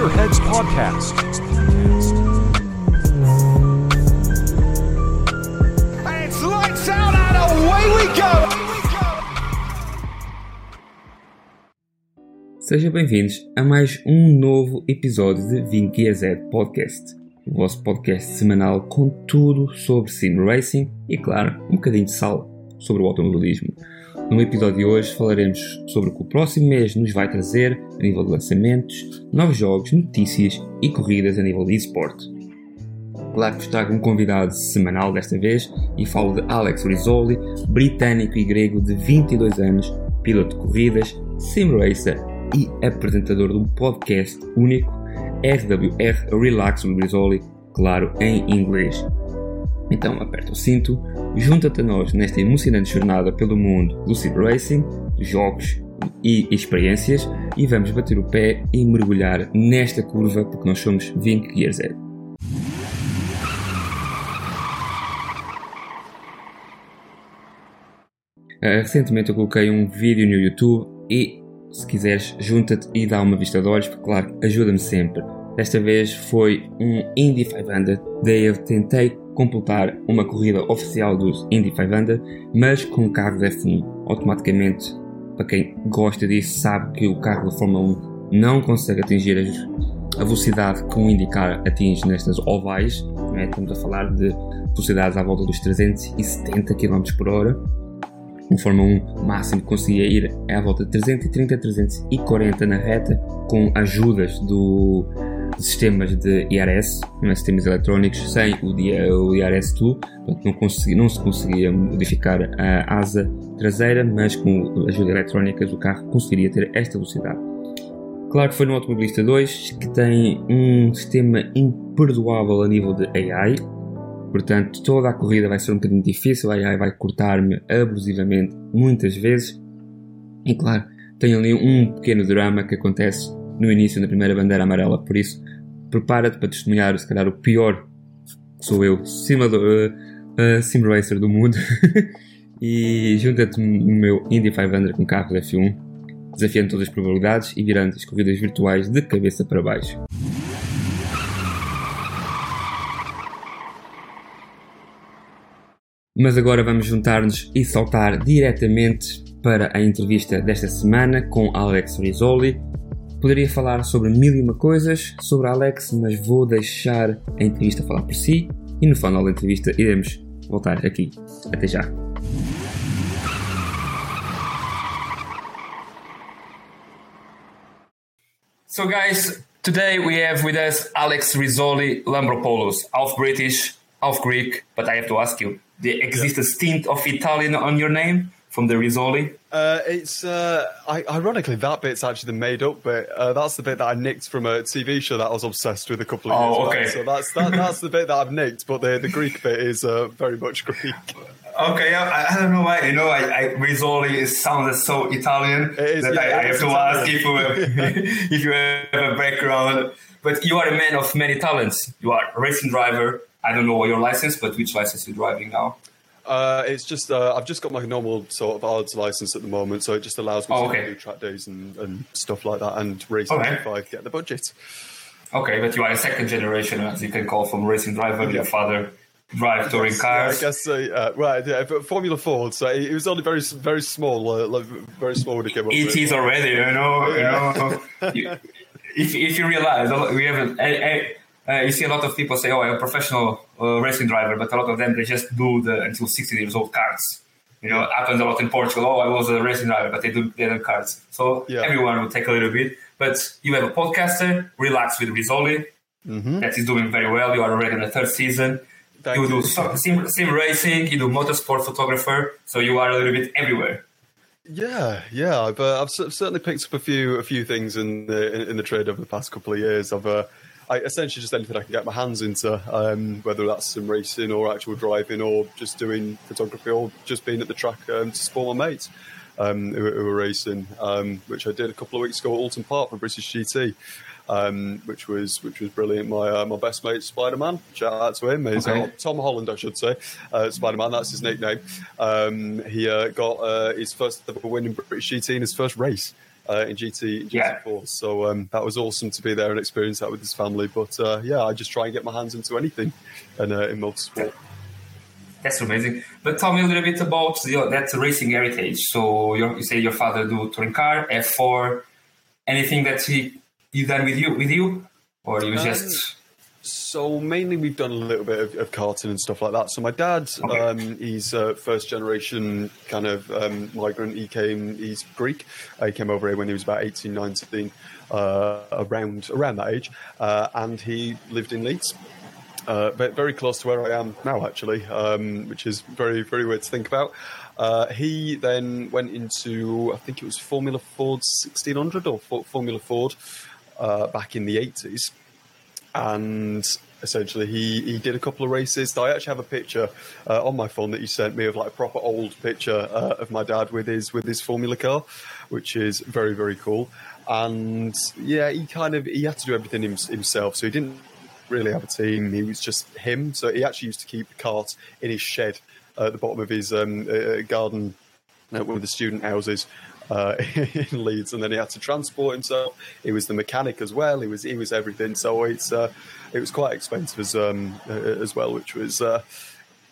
Gearheads Podcast. And it's lights out and away we go! Sejam bem-vindos a mais um novo episódio de Ving Gear Z Podcast, o vosso podcast semanal com tudo sobre sim racing e, claro, um bocadinho de sal sobre o automobilismo. No episódio de hoje falaremos sobre o que o próximo mês nos vai trazer a nível de lançamentos, novos jogos, notícias e corridas a nível de esporte. Claro que vos trago um convidado semanal desta vez e falo de Alex Rizzoli, britânico e grego de 22 anos, piloto de corridas, sim racer e apresentador de um podcast único, RWR Relax Rizzoli, claro, em inglês. Então aperta o cinto, junta-te a nós nesta emocionante jornada pelo mundo do sim racing, jogos e experiências e vamos bater o pé e mergulhar nesta curva porque nós somos 20 Gear Z. Uh, recentemente eu coloquei um vídeo no YouTube e se quiseres junta-te e dá uma vista de olhos porque claro ajuda-me sempre. Desta vez foi um Indy 500, daí eu tentei completar uma corrida oficial dos Indy 500, mas com carro de F1. Automaticamente, para quem gosta disso, sabe que o carro da Fórmula 1 não consegue atingir a velocidade que um IndyCar atinge nestas ovais. É? Estamos a falar de velocidades à volta dos 370 km por hora. Um Fórmula 1 máximo conseguia ir à volta de 330 340 na reta, com ajudas do sistemas de IRS, é? sistemas eletrónicos, sem o, o IRS-2, não, consegui, não se conseguia modificar a asa traseira, mas com ajuda eletrónica o carro conseguiria ter esta velocidade. Claro que foi no Automobilista 2 que tem um sistema imperdoável a nível de AI, portanto toda a corrida vai ser um bocadinho difícil, a AI vai cortar-me abusivamente muitas vezes, e claro, tem ali um pequeno drama que acontece no início, na primeira bandeira amarela. Por isso, prepara-te para testemunhar, se calhar, o pior que sou eu, simulador, uh, uh, sim racer do mundo. e junta-te no meu Indy 500 com carro de F1, desafiando todas as probabilidades e virando as corridas virtuais de cabeça para baixo. Mas agora vamos juntar-nos e saltar diretamente para a entrevista desta semana com Alex Rizzoli, Poderia falar sobre mil e uma coisas sobre a Alex, mas vou deixar a entrevista falar por si e no final da entrevista iremos voltar aqui. Até já! So guys, today we have with us Alex Rizzoli Lambropoulos, half British, half Greek, but I have to ask you, there exists a stint of Italian on your name? From the Rizzoli? Uh, it's uh, I, ironically that bit's actually the made up bit. Uh, that's the bit that I nicked from a TV show that I was obsessed with a couple of years oh, years okay. back. So that's that, that's the bit that I've nicked, but the the Greek bit is uh, very much Greek. Okay, I, I, don't know why. You know, I, I Rizzoli sounds so Italian is, that yeah, I, I have to Italian. ask if you have, if you have a background. But you are a man of many talents. You are a racing driver. I don't know what your license, but which license you're driving now? Uh, it's just uh, I've just got my normal sort of odds license at the moment, so it just allows me oh, to okay. do track days and, and stuff like that, and racing okay. if I get the budget. Okay, but you are a second generation, as you can call, from racing driver. Yeah. Your father drive touring Yeah, cars. I guess so. Uh, right, yeah, but Formula Ford. So it was only very, very small, uh, like, very small when it came up. It is already, you know. Yeah. You know, if if you realize we have a, a, a, you see a lot of people say, "Oh, I'm a professional uh, racing driver," but a lot of them they just do the until 60 years old cards. You know, it happens a lot in Portugal. Oh, I was a racing driver, but they do they do cards. So Yeah. everyone will take a little bit. But you have a podcaster, Relax with Rizzoli, that is doing very well. You are already in the third season. Thank you do you. sim, sim racing, you do motorsport photographer, so you are a little bit everywhere. Yeah, yeah. I've uh, I've certainly picked up a few a few things in the in, in the trade over the past couple of years. I've uh, I, essentially just anything I can get my hands into, um, whether that's some racing or actual driving or just doing photography or just being at the track um, to support my mates um, who, who were racing, um, which I did a couple of weeks ago at Oulton Park for British GT. Um, which was which was brilliant. My uh, my best mate Spider Man, shout out to him. He's Okay. uh, Tom Holland, I should say. Uh, Spider Man, that's his nickname. Um, he uh, got uh, his first ever win in British GT in his first race. Uh, in GT. GT4. So um, that was awesome to be there and experience that with his family. But uh, yeah, I just try and get my hands into anything and uh, in motorsport. That's amazing. But tell me a little bit about your, that racing heritage. So your, you say your father do touring car, F4. Anything that he he done with you with you, or you Um, just So mainly we've done a little bit of, of karting and stuff like that. So my dad, Okay. um, he's uh, first generation kind of um, migrant. He came, he's Greek. Uh, he came over here when he was about 18, 19, uh, around around that age, uh, and he lived in Leeds. Uh, but very close to where I am now, actually, um, which is very, very weird to think about. Uh, he then went into, I think it was Formula Ford 1600 or Fo- Formula Ford uh, back in the 80s and essentially he, he did a couple of races. I actually have a picture uh, on my phone that he sent me of like a proper old picture uh, of my dad with his with his Formula car, which is very very cool. And yeah, he kind of he had to do everything hims- himself, so he didn't really have a team. He was just him. So he actually used to keep the cart in his shed at the bottom of his um, uh, garden, uh, one of the student houses uh, in Leeds, and then he had to transport himself. He was the mechanic as well. He was he was everything. So it's uh, it was quite expensive as um, uh, as well, which was. Uh,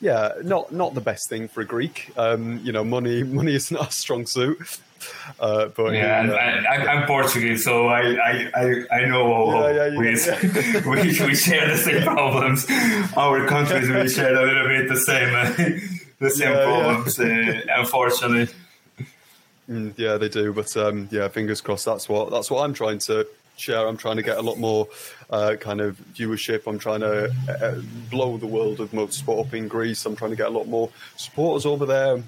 yeah, not not the best thing for a Greek. Um, you know, money money is not a strong suit. Uh, but yeah, he, uh, I, I'm Portuguese, so I I, I, I know Yeah, yeah, we, yeah. we we share the same problems. Our countries we share a little bit the same uh, the same problems. Uh, unfortunately, Mm, yeah, they do. But um, yeah, fingers crossed. That's what that's what I'm trying to share. I'm trying to get a lot more uh, kind of viewership. I'm trying to uh, blow the world of motorsport up in Greece. I'm trying to get a lot more supporters over there.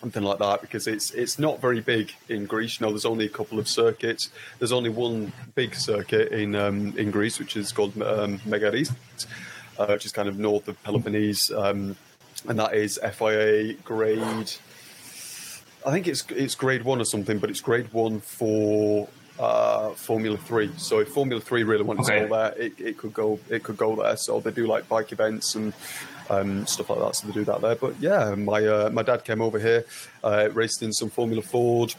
Something like that because it's it's not very big in Greece. You know, there's only a couple of circuits. There's only one big circuit in um, in Greece, which is called um, Megaris, uh, which is kind of north of Peloponnese, um, and that is FIA grade. I think it's it's grade one or something, but it's grade one for uh, Formula Three. So if Formula Three really wanted Okay. to go there, it, it could go it could go there. So they do like bike events and um, stuff like that. So they do that there. But yeah, my uh, my dad came over here, uh, raced in some Formula Ford,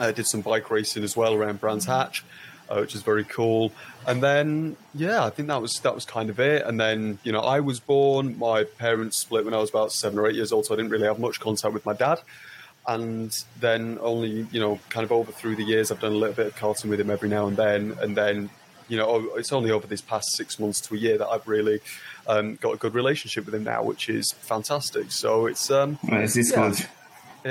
uh, did some bike racing as well around Brands Hatch. Uh, which is very cool, and then yeah, I think that was that was kind of it. And then you know, I was born. My parents split when I was about seven or eight years old, so I didn't really have much contact with my dad and then only you know kind of over through the years i've done a little bit of karting with him every now and then and then you know it's only over this past six months to a year that i've really um, got a good relationship with him now which is fantastic so it's um it's Yeah. good.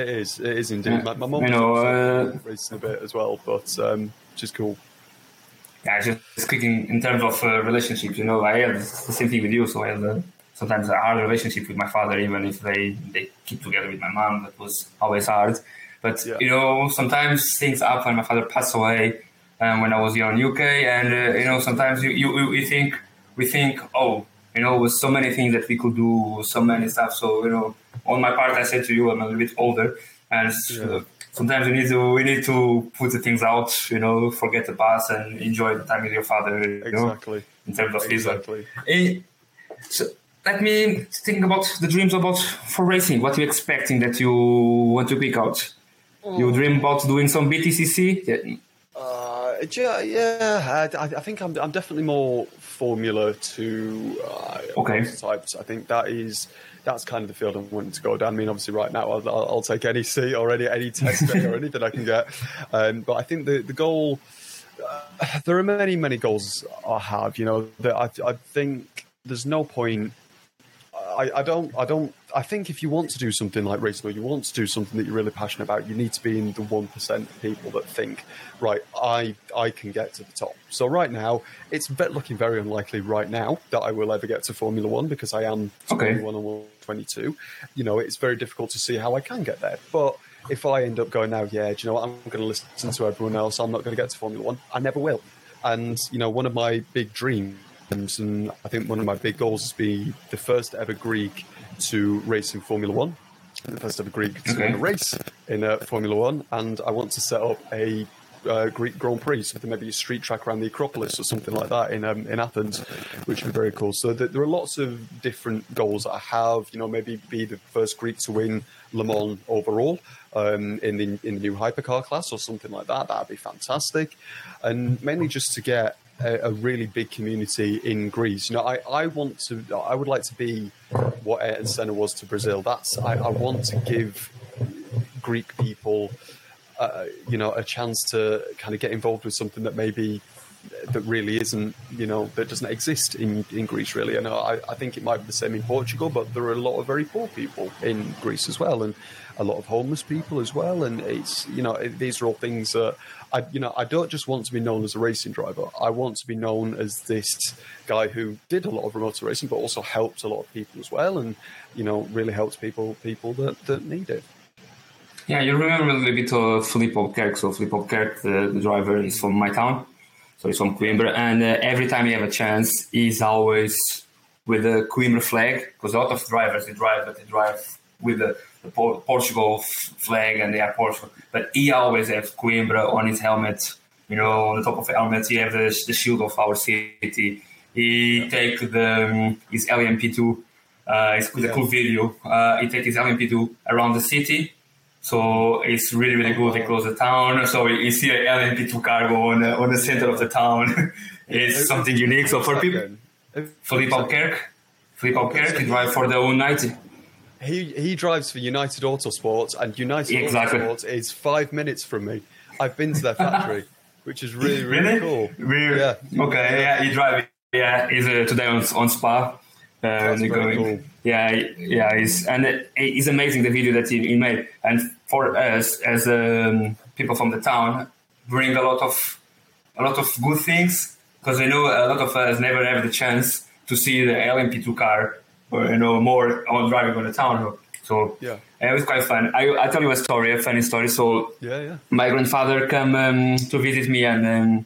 it is it is indeed Yeah. my, my mum You know, uh, racing a bit as well but um which is cool Yeah, just speaking in terms of uh, relationships, you know, I had the same thing with you. So I had uh, sometimes a hard relationship with my father, even if they, they keep together with my mom. That was always hard. But, Yeah. you know, sometimes things happen. My father passed away um, when I was young in UK. And, uh, you know, sometimes you, you, we think, we think, oh, you know, with so many things that we could do, so many stuff. So, you know, on my part, I said to you, I'm a little bit older. And Yeah. uh, sometimes we need to we need to put the things out, you know, forget the past and enjoy the time with your father. You know, in terms of his exactly Eh, so let me think about the dreams about for racing. What you expecting that you want to pick out? You dream about doing some BTCC? Yeah. Uh, yeah, yeah. I, I think I'm, I'm definitely more Formula Two uh, Okay. types. I think that is that's kind of the field I'm wanting to go down. I mean, obviously, right now I'll, I'll, I'll take any seat or any any test day or anything I can get. Um, but I think the the goal. Uh, there are many many goals I have. You know, that I I think there's no point I, I don't I don't I think if you want to do something like racing or you want to do something that you're really passionate about, you need to be in the one percent of people that think, right, I I can get to the top. So right now, it's looking very unlikely right now that I will ever get to Formula One because I am Okay. Formula One and 22. You know, it's very difficult to see how I can get there. But if I end up going now, yeah, do you know what? I'm going to listen to everyone else. I'm not going to get to Formula One. I never will. And you know, one of my big dreams and I think one of my big goals is to be the first ever Greek to race in Formula One, the first ever Greek to Okay. win a race in uh, Formula One, and I want to set up a uh, Greek Grand Prix, something maybe a street track around the Acropolis or something like that in um, in Athens, which would be very cool. So th- there are lots of different goals that I have. You know, maybe be the first Greek to win Le Mans overall um, in the in the new hypercar class or something like that. That'd be fantastic, and mainly just to get a, a really big community in Greece. You know, I, I want to, I would like to be what Ayrton Senna was to Brazil. That's I, I want to give Greek people, uh, you know, a chance to kind of get involved with something that maybe that really isn't, you know, that doesn't exist in, in Greece really. And I, I think it might be the same in Portugal, but there are a lot of very poor people in Greece as well, and a lot of homeless people as well. And it's, you know, it, these are all things that I, you know, I don't just want to be known as a racing driver. I want to be known as this guy who did a lot of remote racing, but also helped a lot of people as well, and you know, really helped people people that that need it. Yeah, you remember a little bit of Filipe Albuquerque. So Filipe Albuquerque, the, the driver, is from my town. So he's from Coimbra. And uh, every time he have a chance, he's always with the Coimbra flag. Because a lot of drivers, they drive, but they drive with the, the Portugal flag and they are Portugal. But he always has Coimbra on his helmet. You know, on the top of the helmet, he have the, the shield of our city. He take the um, his LMP2. Uh, it's yeah. a cool video. Uh, he take his LMP2 around the city so it's really, really good. They close the town. So you see an LMP2 cargo on the, on the center of the town. it's something unique. So for people, Filipe Albuquerque, Filipe Albuquerque, he drives for the U90. He, he drives for United Autosports, and United exactly. Autosports is five minutes from me. I've been to their factory, which is really, really, really? cool. Really? Yeah. Okay, yeah, he drives. Yeah, he's uh, today on, on Spa. Uh, going, cool. Yeah, yeah, it's, and it, it's amazing the video that he, he made. And for us as um, people from the town, bring a lot of a lot of good things because I know a lot of us never have the chance to see the LMP2 car or you know more on driving on the town. So yeah, it was quite fun. I I tell you a story, a funny story. So yeah, yeah. My grandfather came um, to visit me and um,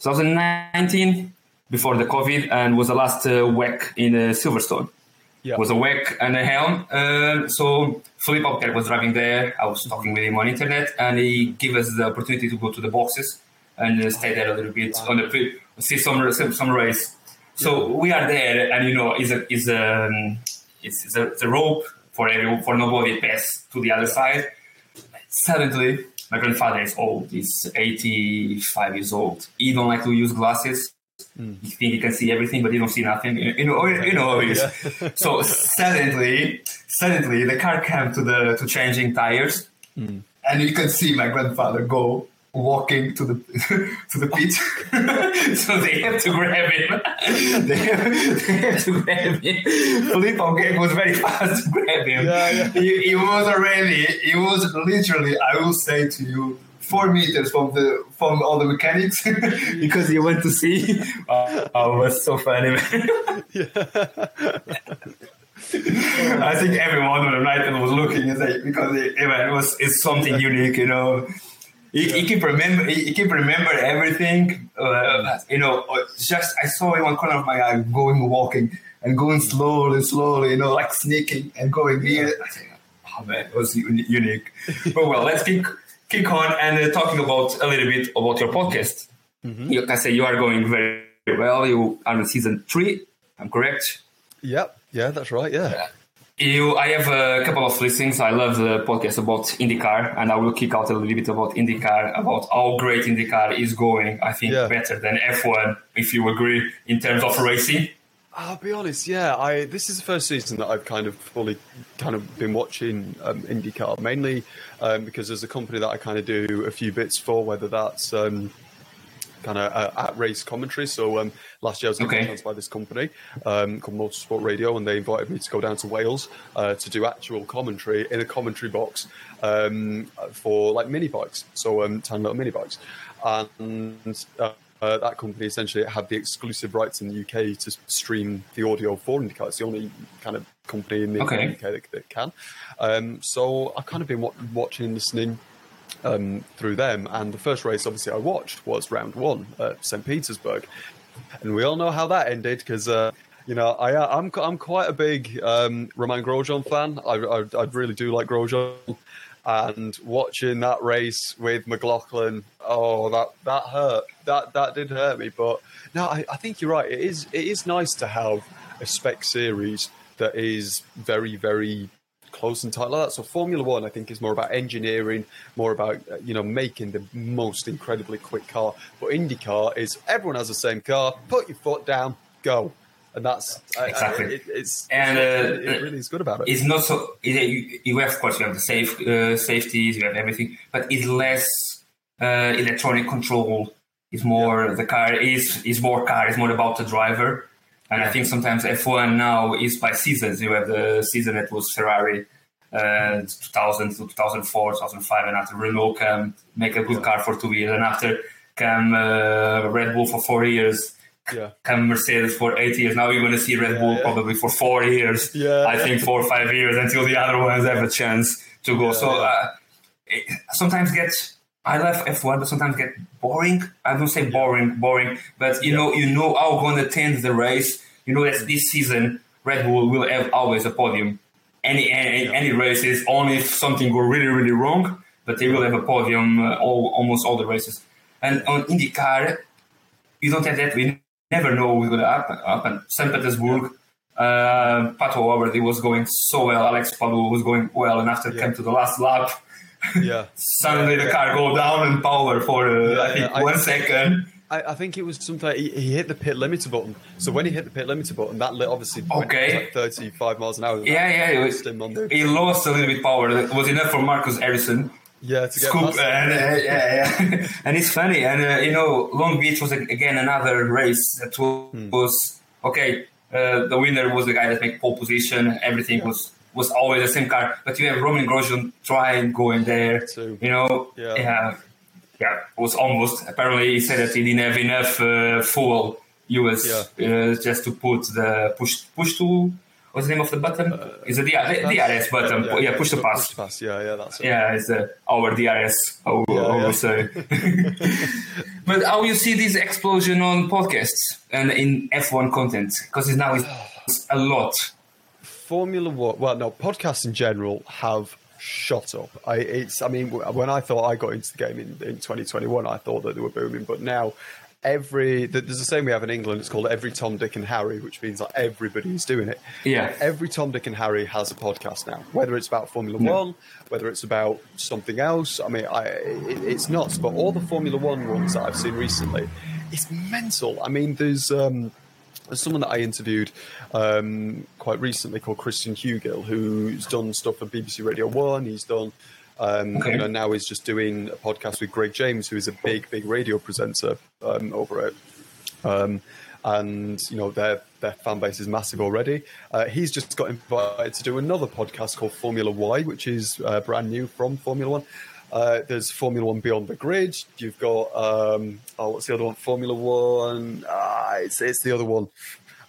2019 before the COVID and was the last uh, WEC in uh, Silverstone. Yeah. Was a WEC and a helm. Uh, so Filipe Albuquerque was driving there. I was talking with him on internet, and he gave us the opportunity to go to the boxes and uh, stay there a little bit wow. on the pre- see some some race. So yeah. we are there, and you know, is a is a um, it's, it's, a, it's a rope for every for nobody pass to the other side. Suddenly, my grandfather is old. He's 85 years old. He don't like to use glasses. Mm. You think you can see everything, but you don't see nothing. You know, you know. Yeah. so suddenly, suddenly, the car came to the to changing tires, mm. and you can see my grandfather go walking to the to the pit. so they have to grab him. they, have, they have to grab him. Philippe okay, was very fast to grab him. Yeah, yeah. He, he was already. He was literally. I will say to you four meters from the from all the mechanics because you went to see. Oh, oh it was so funny, man. I think everyone on the night was looking and say because it, it was it's something unique, you know. He, he can remember. He, he can remember everything. Uh, you know, uh, just I saw in one corner of my eye going walking and going slowly, slowly. You know, like sneaking and going near. I think, oh man, it was unique. but well, let's keep kick on and uh, talking about a little bit about your podcast. Mm-hmm. You can say you are going very well. You are in season three. I'm correct. Yep. Yeah, that's right. Yeah. You, I have a couple of listings. I love the podcast about IndyCar, and I will kick out a little bit about IndyCar, about how great IndyCar is going. I think yeah. better than F1, if you agree, in terms of racing. I'll be honest. Yeah, I this is the first season that I've kind of fully kind of been watching um, IndyCar mainly um, because there's a company that I kind of do a few bits for, whether that's um, kind of uh, at race commentary. So um, last year I was okay. by this company um, called Motorsport Radio, and they invited me to go down to Wales uh, to do actual commentary in a commentary box um, for like mini bikes, so um, ten little mini bikes, and. Uh, uh, that company essentially had the exclusive rights in the UK to stream the audio for IndyCar. It's the only kind of company in the okay. UK that, that can. Um, so I've kind of been watching and listening um, through them. And the first race, obviously, I watched was round one at St. Petersburg. And we all know how that ended because. Uh, you know, I, uh, I'm I'm quite a big um, Romain Grosjean fan. I, I, I really do like Grosjean, and watching that race with McLaughlin, oh, that that hurt. That that did hurt me. But no, I, I think you're right. It is it is nice to have a spec series that is very very close and tight like that. So Formula One, I think, is more about engineering, more about uh, you know making the most incredibly quick car. But IndyCar is everyone has the same car. Put your foot down, go and that's exactly. I, I, it, it's and uh, it really is good about it. It's not so. You, you have, of course, you have the safe uh, safeties, you have everything, but it's less uh, electronic control. It's more yeah. the car is is more car. It's more about the driver. And. I think sometimes F1 now is by seasons. You have the season that was Ferrari, uh, 2000 to 2004, 2005, and after Renault come make a good car for two years, and after come uh, Red Bull for four years yeah. come Mercedes for eight years. Now you're going to see Red Bull yeah, yeah. probably for four years. Yeah, I think four or five years until the other ones have a chance to go. so uh, it sometimes gets. I love F1, but sometimes get boring. I don't say boring, boring, but you know, you know how going to tend the race. You know that this season Red Bull will have always a podium. Any any, any races, only if something go really really wrong, but they will have a podium uh, all almost all the races. And on IndyCar, you don't have that. We never know what's going to happen. happen. St. Petersburg, uh, Pato O'Ward was going so well. Alex Palou was going well, and after yeah. came to the last lap, yeah, suddenly yeah, the car go down in power for uh, I think one I, second. I, I, think it was something he, he, hit the pit limiter button. So when he hit the pit limiter button, that lit obviously okay. like 35 miles an hour. Yeah, yeah, it was, he lost a little bit power. It was enough for Marcus Ericsson yeah, scoop, and, uh, yeah, yeah. and it's funny, and uh, you know, Long Beach was again another race that was, hmm. was okay. Uh, the winner was the guy that made pole position. Everything yeah. was was always the same car, but you have Romain Grosjean trying going there. You know, yeah. yeah, yeah, it was almost. Apparently, he said that he didn't have enough uh, fuel US yeah. uh, just to put the push push to what's the name of the button? Uh, is it the, the DRS button? Yeah, yeah, push the pass. Push pass. Yeah, yeah, that's it. Yeah, it's the our DRS. How, yeah, yeah. say. but how you see this explosion on podcasts and in F1 content? Because it's now it's a lot. Formula One. Well, no, podcasts in general have shot up. I it's. I mean, when I thought I got into the game in, in 2021, I thought that they were booming, but now every there's a saying we have in England. It's called every Tom, Dick, and Harry, which means like everybody's doing it. Yeah, every Tom, Dick, and Harry has a podcast now. Whether it's about Formula yeah. One, whether it's about something else. I mean, I it, it's nuts. But all the Formula One ones that I've seen recently, it's mental. I mean, there's. Um, there's someone that I interviewed um, quite recently called Christian Hugill, who's done stuff for BBC Radio One. He's done um, okay. You know, now he's just doing a podcast with Greg James, who is a big, big radio presenter um, over it. Um, and you know their their fan base is massive already. Uh, he's just got invited to do another podcast called Formula Y, which is uh, brand new from Formula One. Uh, there's Formula One Beyond the Grid. You've got um, oh, what's the other one? Formula One. Ah, it's it's the other one.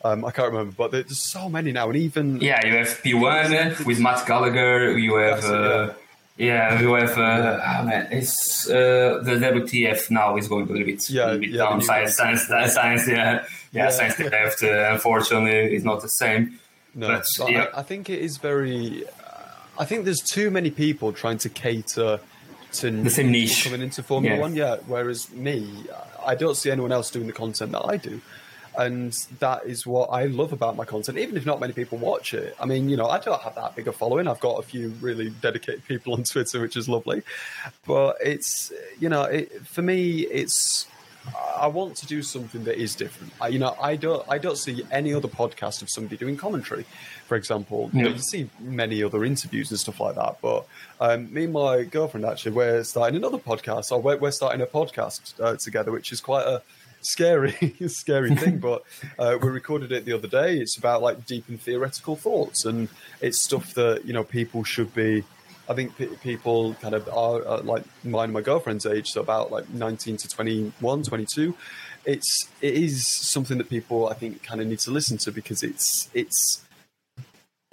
Um, I can't remember, but there's so many now, and even yeah, you have P1 with Matt Gallagher. You have. It, yeah. We have. Uh, oh man, it's uh, the WTF now is going a little bit, yeah, little bit yeah, down. Science, science, science, yeah, yeah, yeah. science left. Uh, unfortunately, is not the same. No, but, but yeah. I, I, think it is very. I think there's too many people trying to cater to the same niche coming into Formula yeah. One. Yeah, whereas me, I don't see anyone else doing the content that I do and that is what I love about my content, even if not many people watch it. I mean, you know, I don't have that big a following. I've got a few really dedicated people on Twitter, which is lovely. But it's, you know, it, for me, it's. I want to do something that is different. I, you know, I don't, I don't see any other podcast of somebody doing commentary, for example. Yeah. You, know, you see many other interviews and stuff like that. But um, me and my girlfriend actually, we're starting another podcast, or we're, we're starting a podcast uh, together, which is quite a scary, scary thing. but uh, we recorded it the other day. It's about like deep and theoretical thoughts, and it's stuff that you know people should be. I think p- people kind of are, uh, like mine and my girlfriend's age, so about like 19 to 21, 22. It's it is something that people I think kind of need to listen to because it's it's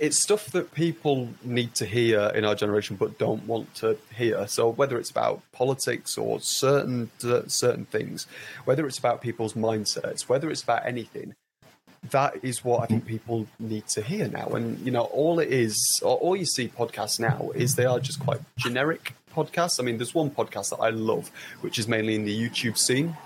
it's stuff that people need to hear in our generation but don't want to hear so whether it's about politics or certain certain things whether it's about people's mindsets whether it's about anything that is what I think mm-hmm. people need to hear now. And you know, all it is, all you see podcasts now is they are just quite generic podcasts. I mean, there's one podcast that I love, which is mainly in the YouTube scene,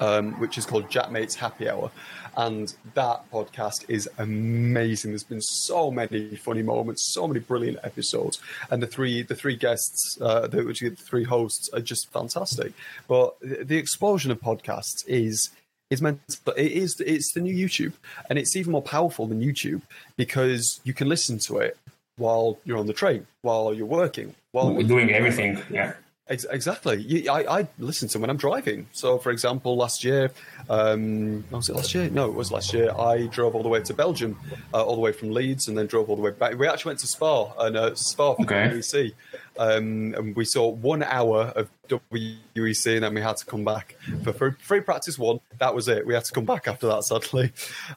um, which is called Jackmates Happy Hour, and that podcast is amazing. There's been so many funny moments, so many brilliant episodes, and the three the three guests, uh, the, which the three hosts, are just fantastic. But the explosion of podcasts is is meant but it is it's the new youtube and it's even more powerful than youtube because you can listen to it while you're on the train while you're working while We're doing everything. Yeah. Ex- Exactly. You- I, I listen to them when I'm driving. So, for example, last year, um, was it last year? No, it was last year. I drove all the way to Belgium, uh, all the way from Leeds, and then drove all the way back. We actually went to Spa and uh, Spa for Okay. WEC, um, and we saw one hour of WEC, and then we had to come back for free, free practice one. That was it. We had to come back after that, sadly.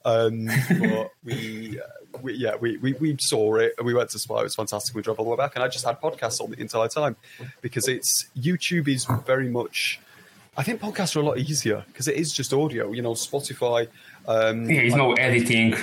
Um, but we, uh, we, yeah, we, we we saw it. and We went to Spa. It was fantastic. We drove all the way back, and I just had podcasts on the entire time because it's YouTube is very much. I think podcasts are a lot easier because it is just audio. You know, Spotify. Um, There is no editing.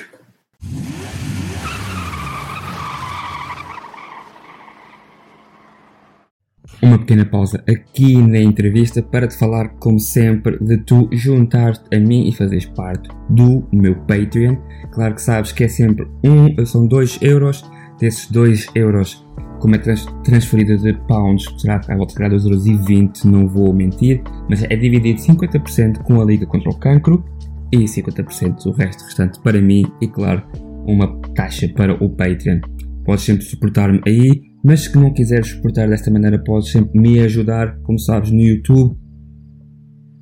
Uma pequena pausa aqui na entrevista para te falar, como sempre, de tu juntar-te a mim e fazeres parte do meu Patreon. Claro que sabes que é sempre um, são 2 euros. Desses 2 euros, como é trans, transferida de pounds, será à volta de 2,20€, não vou mentir, mas é dividido 50% com a Liga contra o Cancro e 50% o resto restante para mim e, claro, uma taxa para o Patreon. Podes sempre suportar-me aí, mas se não quiseres suportar desta maneira, podes sempre me ajudar, como sabes, no YouTube,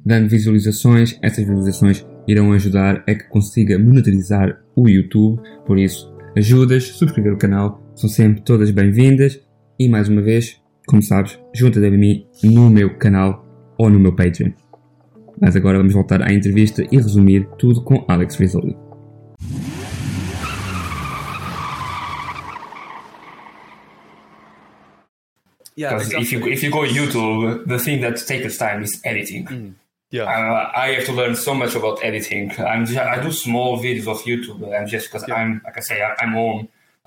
dando visualizações. Essas visualizações irão ajudar a que consiga monetizar o YouTube. Por isso, ajudas, subscrever o canal, são sempre todas bem-vindas. E mais uma vez, como sabes, junta-te a mim no meu canal ou no meu Patreon. Mas agora vamos voltar à entrevista e resumir tudo com Alex Rizzoli. Yeah, Because if you if you go YouTube, the thing that takes time is editing. yeah, Uh, I have to learn so much about editing. I'm just, I do small videos of YouTube. I'm just because I'm like I say I- I'm home.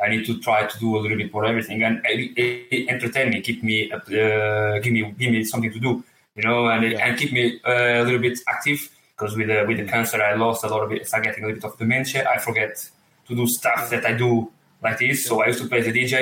I need to try to do a little bit for everything and it, it, it entertain me, keep me, uh, give me give me something to do, you know, and it, Yeah. and keep me uh, a little bit active. Because with the with the cancer, I lost a lot of it. Start getting a little bit of dementia. I forget to do stuff that I do like this. So I used to play the DJ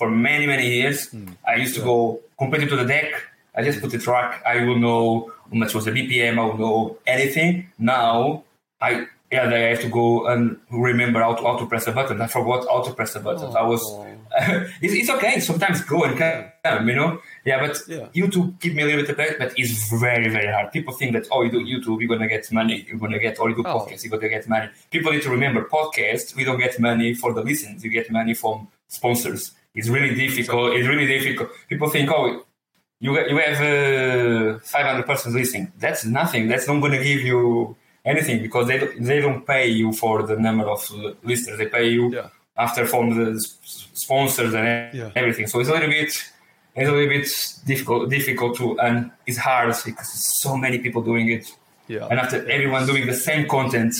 for many many years. Hmm. I used to go completely to the deck. I just put the track. I will know how much was the BPM. I will know anything. Now I yeah, I have to go and remember how to, how to press a button. I forgot how to press the button. I was oh, it's, it's okay. Sometimes go and come, you know. Yeah, but Yeah. YouTube give me a little bit of that, but it's very very hard. People think that oh, you do YouTube, you're gonna get money. You're gonna get or you do Oh. podcast, you're gonna get money. People need to remember podcast. We don't get money for the listens. You get money from sponsors. It's really difficult. It's really difficult. People think oh you you have uh, 500 persons listening. That's nothing. That's not going to give you anything because they don't, they don't pay you for the number of listeners. They pay you Yeah. after from the sponsors and Yeah. everything. So it's a little bit it's a little bit difficult difficult to and it's hard because so many people doing it yeah. and after everyone doing the same content.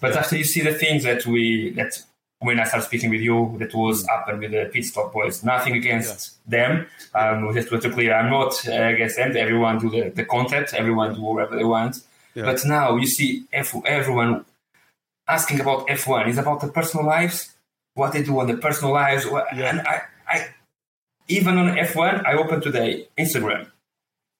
But after you see the things that we that when I started speaking with you, that was happened with the pit stop boys. Nothing against them. Um, just to be clear, I'm not uh, against them. Everyone do the, the content. Everyone do whatever they want. Yeah. But now you see F- everyone asking about F1. It's about the personal lives, what they do on the personal lives. Yeah. And I, I, even on F1, I opened today Instagram.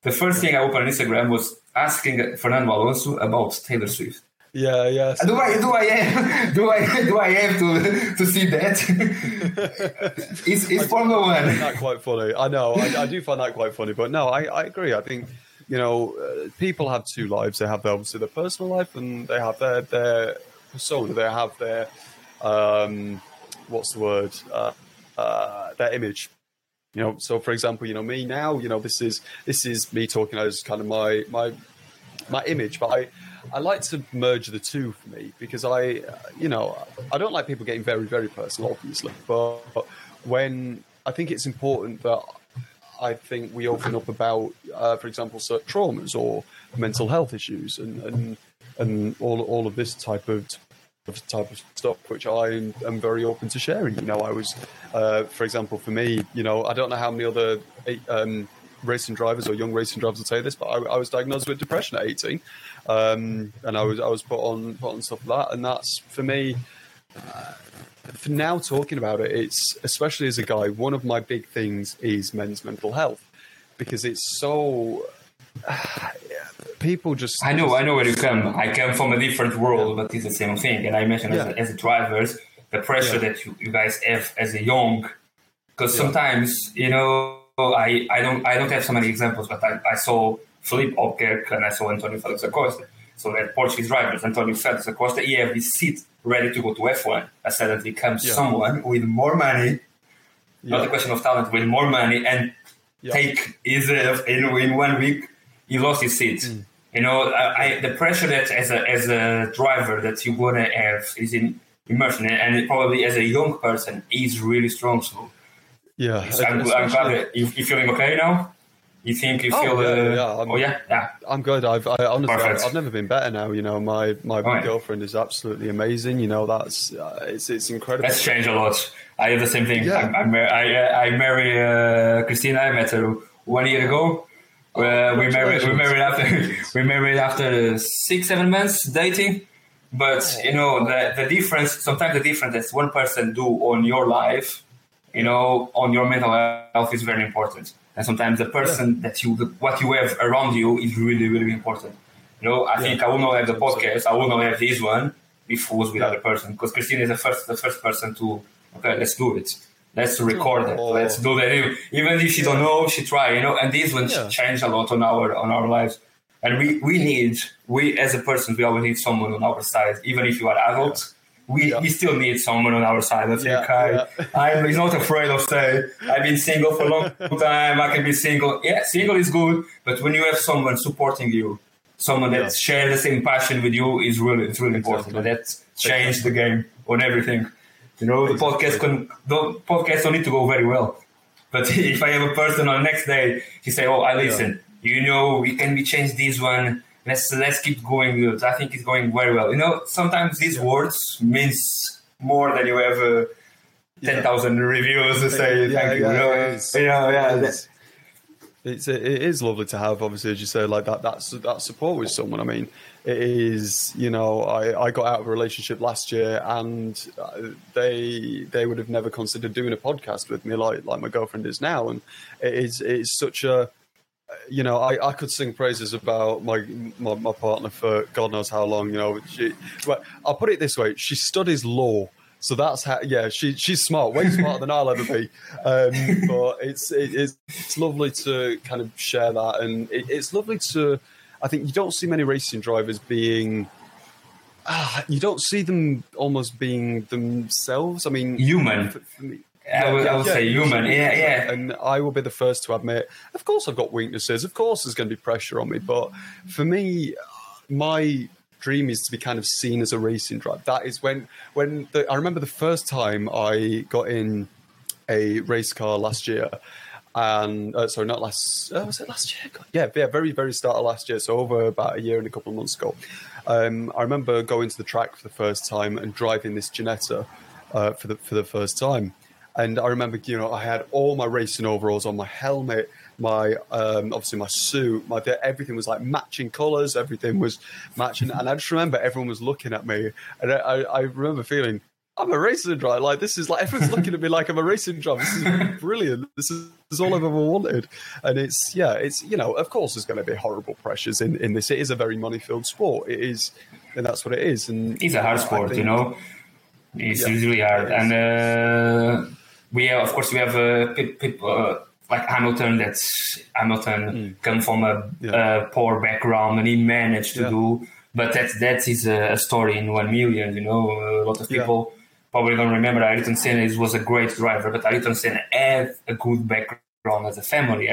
The first thing I opened on Instagram was asking Fernando Alonso about Taylor Swift. Yeah, yeah. Do I do I have do I do I have to to see that? it's it's Formula I find One. that quite funny. I know. I, I do find that quite funny. But no, I, I agree. I think you know uh, people have two lives. They have their, obviously their personal life, and they have their their persona. They have their um, what's the word? Uh, uh, their image. You know. So for example, you know me now. You know this is this is me talking as kind of my my my image, but I. I like to merge the two for me because I, you know, I don't like people getting very, very personal, obviously. But, when I think it's important that I think we open up about, uh, for example, certain traumas or mental health issues and and, and all all of this type of type of stuff which I am very open to sharing. You know, I was, uh, for example, for me, you know, I don't know how many other um, racing drivers or young racing drivers will say this, but I, I was diagnosed with depression at 18, um, and I was I was put on put on stuff like that, and that's for me. Uh, for now, talking about it, it's especially as a guy. One of my big things is men's mental health because it's so. Uh, people just. I know, I know where you come. I come from a different world, but it's the same thing. And I mentioned yeah. as, a, as drivers, the pressure yeah. that you, you guys have as a young, because sometimes you know I, I don't I don't have so many examples, but I, I saw Filipe Albuquerque and I saw Antonio Felix da Costa. So that Portuguese drivers, Antonio Felix da Costa, he have his seat ready to go to F1. And suddenly comes someone with more money, not a question of talent, with more money, and take his uh, in, in one week he lost his seat. Mm. You know, I, I, the pressure that as a as a driver that you wanna have is in immersion, and probably as a young person is really strong. So yeah, I'm, I'm glad you, you feeling okay now. You think you oh, feel? Yeah, uh, yeah, oh yeah, yeah. I'm good. I've I, honestly, I've, I've, never been better now. You know, my my oh, girlfriend is absolutely amazing. You know, that's uh, it's it's incredible. That's changed a lot. I have the same thing. Yeah. I, I, I, I married uh, Christina. I met her one year ago. Uh, we married. We married after. we married after six, seven months dating. But you know the the difference. Sometimes the difference that one person do on your life, you know, on your mental health is very important. And sometimes the person that you, what you have around you, is really, really important. You know, I yeah. think I will not have the podcast. I will not have this one if it was with yeah. other person because Christine is the first, the first person to okay, let's do it. Let's record it. Oh. Let's do that. Even if she don't know, she try. You know, and this one yeah. changed a lot on our on our lives. And we we need we as a person we always need someone on our side, even if you are adults. We, yeah. we still need someone on our side. I think yeah, I, I'm he's not afraid of saying I've been single for a long time. I can be single. Yeah, single is good, but when you have someone supporting you, someone that shares the same passion with you, is really it's really important. Exactly. And that changed the game on everything. You know, the podcast can the podcast don't need to go very well. But if I have a person on the next day, he say, "Oh, I listen. Yeah. You know, we can we change this one. Let's let's keep going. I think it's going very well. You know, sometimes these yeah. words means more than you have uh, ten thousand yeah. reviews to say yeah, thank you. you know, yeah, yeah. It's, it is lovely to have, obviously, as you say, like that. That's that support with someone. I mean, it is you know I, I got out of a relationship last year and uh, they they would have never considered doing a podcast with me like like my girlfriend is now and it is it's such a you know I, I could sing praises about my, my, my partner for God knows how long you know she but I'll put it this way she studies law so that's how, yeah, she she's smart, way smarter than I'll ever be. Um, but it's it, it's it's lovely to kind of share that, and it, it's lovely to I think you don't see many racing drivers being. Uh, you don't see them almost being themselves. I mean, human. For, for me, I would, I would yeah, say human. Yeah, yeah. And I will be the first to admit, of course, I've got weaknesses. Of course, there's going to be pressure on me. But for me, my dream is to be kind of seen as a racing driver. That is when, when the, I remember the first time I got in a race car last year and uh, sorry, not last. Uh, was it last year? God, yeah, yeah, very very start of last year. So over about a year and a couple of months ago, um, I remember going to the track for the first time and driving this Ginetta uh, for the for the first time. And I remember, you know, I had all my racing overalls on, my helmet, my um, obviously my suit, my everything was like matching colours, everything was matching, and I just remember everyone was looking at me, and I, I remember feeling I'm a racing driver. Like this is like everyone's looking at me like I'm a racing driver. This is brilliant. This is, this is all I've ever wanted. And it's yeah, it's you know, of course there's going to be horrible pressures in in this. It is a very money filled sport. It is, and that's what it is. And it's a hard sport, think, you know. It's yeah, really hard, and uh, we have, of course we have uh, people. Uh, like Hamilton, that's Hamilton mm. come from a, yeah. poor background, and he managed to yeah. do but that that is a story in one million. You know, a lot of people probably don't remember Ayrton Senna was a great driver, but Ayrton Senna had a good background as a family.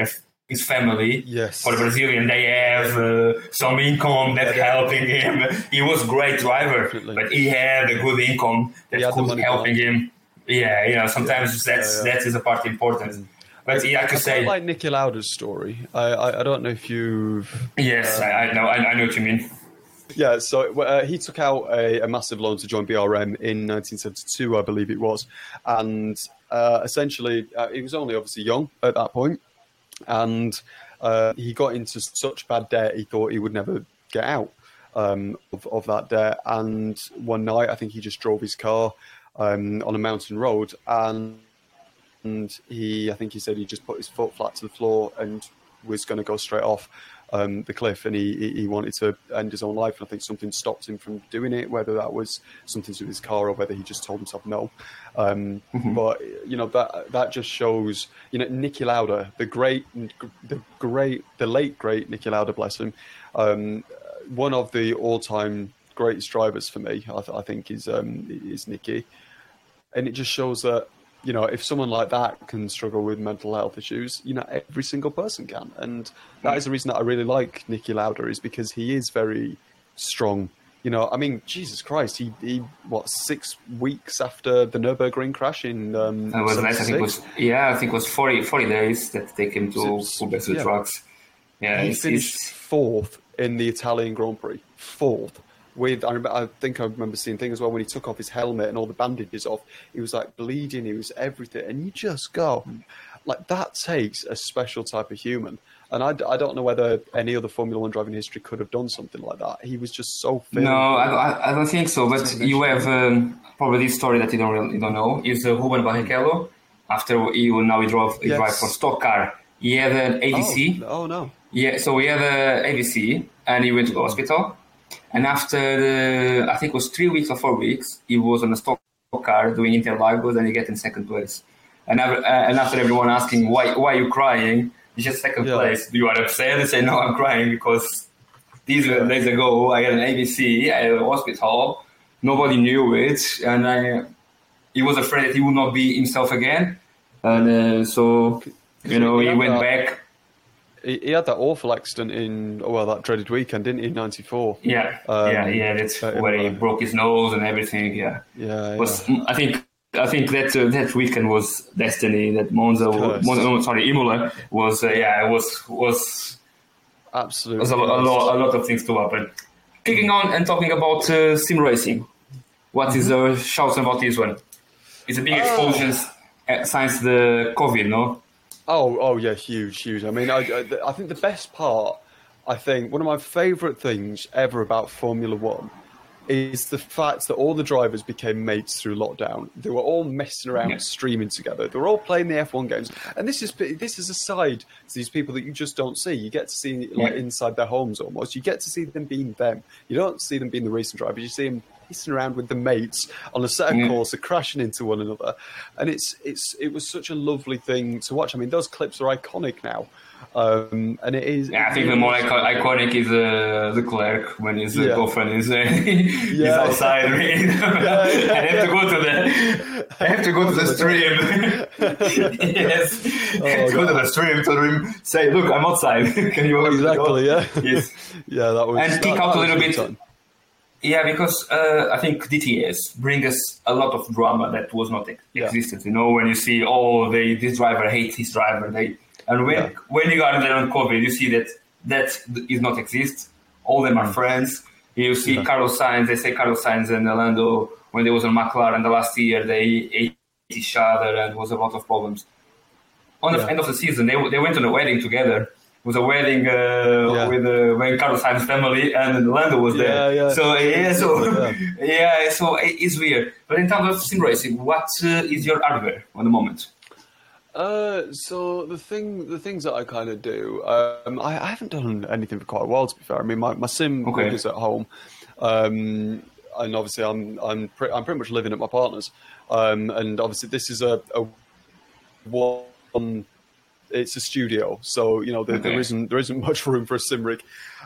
His family, yes. for the Brazilian, they have uh, some income that yeah, helping him. He was a great driver, Definitely. but he had a good income that could helping him. Yeah, you know, sometimes yeah. that's yeah, that is a part important. Mm. But yeah, I could say like Niki Lauda's story. I, I, I don't know if you've. Yes, uh, I, I know. I, I know what you mean Yeah, so uh, he took out a, a, massive loan to join BRM in 1972, I believe it was, and uh, essentially uh, he was only obviously young at that point, and uh, he got into such bad debt he thought he would never get out um, of, of, that debt. And one night, I think he just drove his car um, on a mountain road, and and he, I think he said he just put his foot flat to the floor and was going to go straight off um, the cliff, and he he wanted to end his own life. And I think something stopped him from doing it, whether that was something to do with his car or whether he just told himself no. Um, mm-hmm. But you know that that just shows, you know, Niki Lauda, the great, the great, the late great Niki Lauda, bless him, um, one of the all-time greatest drivers for me. I, th- I think is um, is Niki, and it just shows that you know, if someone like that can struggle with mental health issues, you know, every single person can. And that is the reason that I really like Niki Lauda is because he is very strong. You know, I mean, Jesus Christ, he, he what, six weeks after the Nürburgring crash in. Um, was nice. I think was, yeah, I think it was 40, 40 days that they came to pull back the yeah. trucks. Yeah, he finished fourth in the Italian Grand Prix. Fourth with I, remember, I think I remember seeing things as well when he took off his helmet and all the bandages off. He was like bleeding. He was everything, and you just go like that takes a special type of human. And I, I don't know whether any other Formula One driving history could have done something like that. He was just so No, I, I don't think so. But you have um, probably this story that you don't really, you don't know is uh, Ruben Barrichello. After he now he drove he yes. drive for stock car. He had an AVC. Oh, oh no. Yeah, so he had an AVC and he went to the hospital and after, uh, I think it was three weeks or four weeks, he was on a stock car doing Interlagos and he get in second place. And, uh, and after everyone asking, why, why are you crying? He's just second yeah. place. You are upset? They say, no, I'm crying because these yeah. days ago I had an ABC I had a hospital, nobody knew it, and I, he was afraid that he would not be himself again. And uh, so, you know, he went back he, he, had that awful accident in oh, well that dreaded weekend, didn't he? '94. Yeah, um, yeah, yeah. That's uh, where he broke his nose and everything. Yeah, yeah. Was yeah. I think I think that uh, that weekend was destiny. That Monza, Monza sorry, Imola was uh, yeah, it was was absolutely was a, a, lot, a lot of things to happen. Kicking on and talking about uh, sim racing. What mm-hmm. is the shouts about this one? It's a big ah. explosion since the COVID, no? Oh, oh yeah, huge, huge. I mean, I, I, think the best part, I think one of my favourite things ever about Formula One is the fact that all the drivers became mates through lockdown. They were all messing around, yeah. streaming together. They were all playing the F1 games, and this is this is a side to these people that you just don't see. You get to see like yeah. inside their homes almost. You get to see them being them. You don't see them being the racing drivers. You see them pissing around with the mates on a set of course, are crashing into one another, and it's it's it was such a lovely thing to watch. I mean, those clips are iconic now. Um, and it is. Yeah, I think the more iconic is uh, Leclerc when his uh, yeah. girlfriend is uh, he's yeah. outside. Right? yeah, yeah, I have to go to the. I have to go to the stream. yes, oh, I have to go to the stream to him say, "Look, I'm outside. Can you?" Exactly. Yeah. Yes. yeah, that was. And kick out a little bit. Yeah, because uh, I think DTS bring us a lot of drama that was not yeah. existed. You know, when you see, oh, they this driver hates his driver, they and when yeah. when you are there on COVID, you see that that is not exist. All them are mm. friends. You see yeah. Carlos Sainz. They say Carlos Sainz and Lando when they was on McLaren the last year, they ate each other and was a lot of problems. On the end of the season, they they went on a wedding together was a wedding uh, yeah. with uh, when Carlos Sainz family and Lando was there. Yeah, yeah. So yeah, so yeah. so it's weird. But in terms of sim racing, what uh, is your hardware on the moment? Uh, so the thing, the things that I kind of do, um, I, I, haven't done anything for quite a while. To be fair, I mean, my, my sim okay. is at home, um, and obviously I'm I'm pre- I'm pretty much living at my partner's, um, and obviously this is a, a one it's a studio, so you know there, okay. there isn't there isn't much room for a sim rig,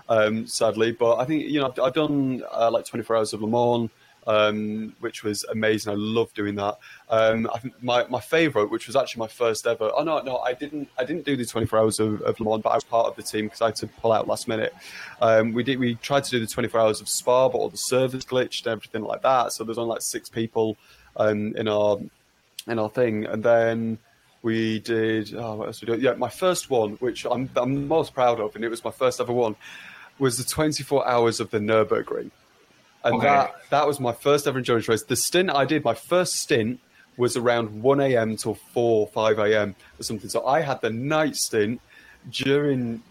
um, sadly. But I think you know I've, I've done uh, like 24 hours of Le Mans, um, which was amazing. I love doing that. Um, I think my, my favorite, which was actually my first ever. Oh no, no, I didn't. I didn't do the 24 hours of, of Le Mans, but I was part of the team because I had to pull out last minute. Um, we did. We tried to do the 24 hours of Spa, but all the servers glitched and everything like that. So there's only like six people um, in our in our thing, and then we did. Oh, what else we do? Yeah, my first one, which I'm I'm most proud of, and it was my first ever one. was the 24 hours of the Nurburgring. And Okay. that, that was my first ever endurance race. The stint I did, my first stint was around 1 a.m. till 4, 5 a.m. or something. So I had the night stint during,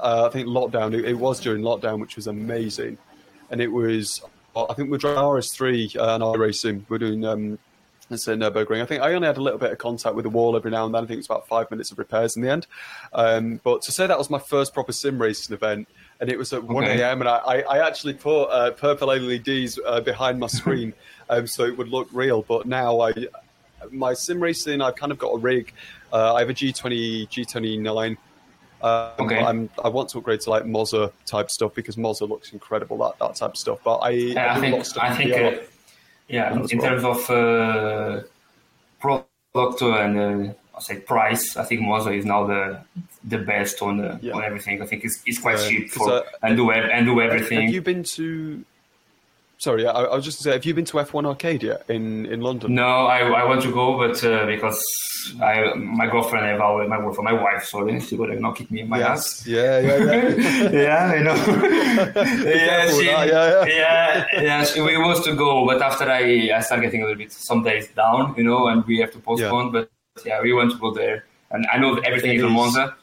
uh, I think, lockdown. It, it was during lockdown, which was amazing. And it was, I think we're driving RS3 uh, and I racing. We're doing um, it's in Nurburgring. I think I only had a little bit of contact with the wall every now and then. I think it's about five minutes of repairs in the end. Um, but to say that was my first proper sim racing event, and it was at 1 a.m. and I, I, actually put uh, purple LEDs uh, behind my screen um, so it would look real. But now I, my sim racing, I've kind of got a rig. Uh, I have a G20, G29. Um, Okay. I'm, I want to upgrade to like Moza type stuff because Moza looks incredible, that, that type of stuff. But I, Yeah, I I do a lot think of stuff I think yeah. In, terms of uh, product and uh, I say price, I think Moza is now the the best on the, Yeah. on everything. I think it's, it's quite cheap for uh, and do and do everything. Have you been to? Sorry, I, I was just to say, have you been to F1 Arcade yet in, in London? No, I, I want to go, but uh, because I my girlfriend, my girlfriend, my wife, sorry, she would not kick me in my ass. Yeah, yeah, yeah. yeah, I know. yeah, she, that, yeah, yeah, yeah. she, we was to go, but after I, I started getting a little bit some days down, you know, and we have to postpone. But yeah, we want to go there, and I know everything It is is. Moza.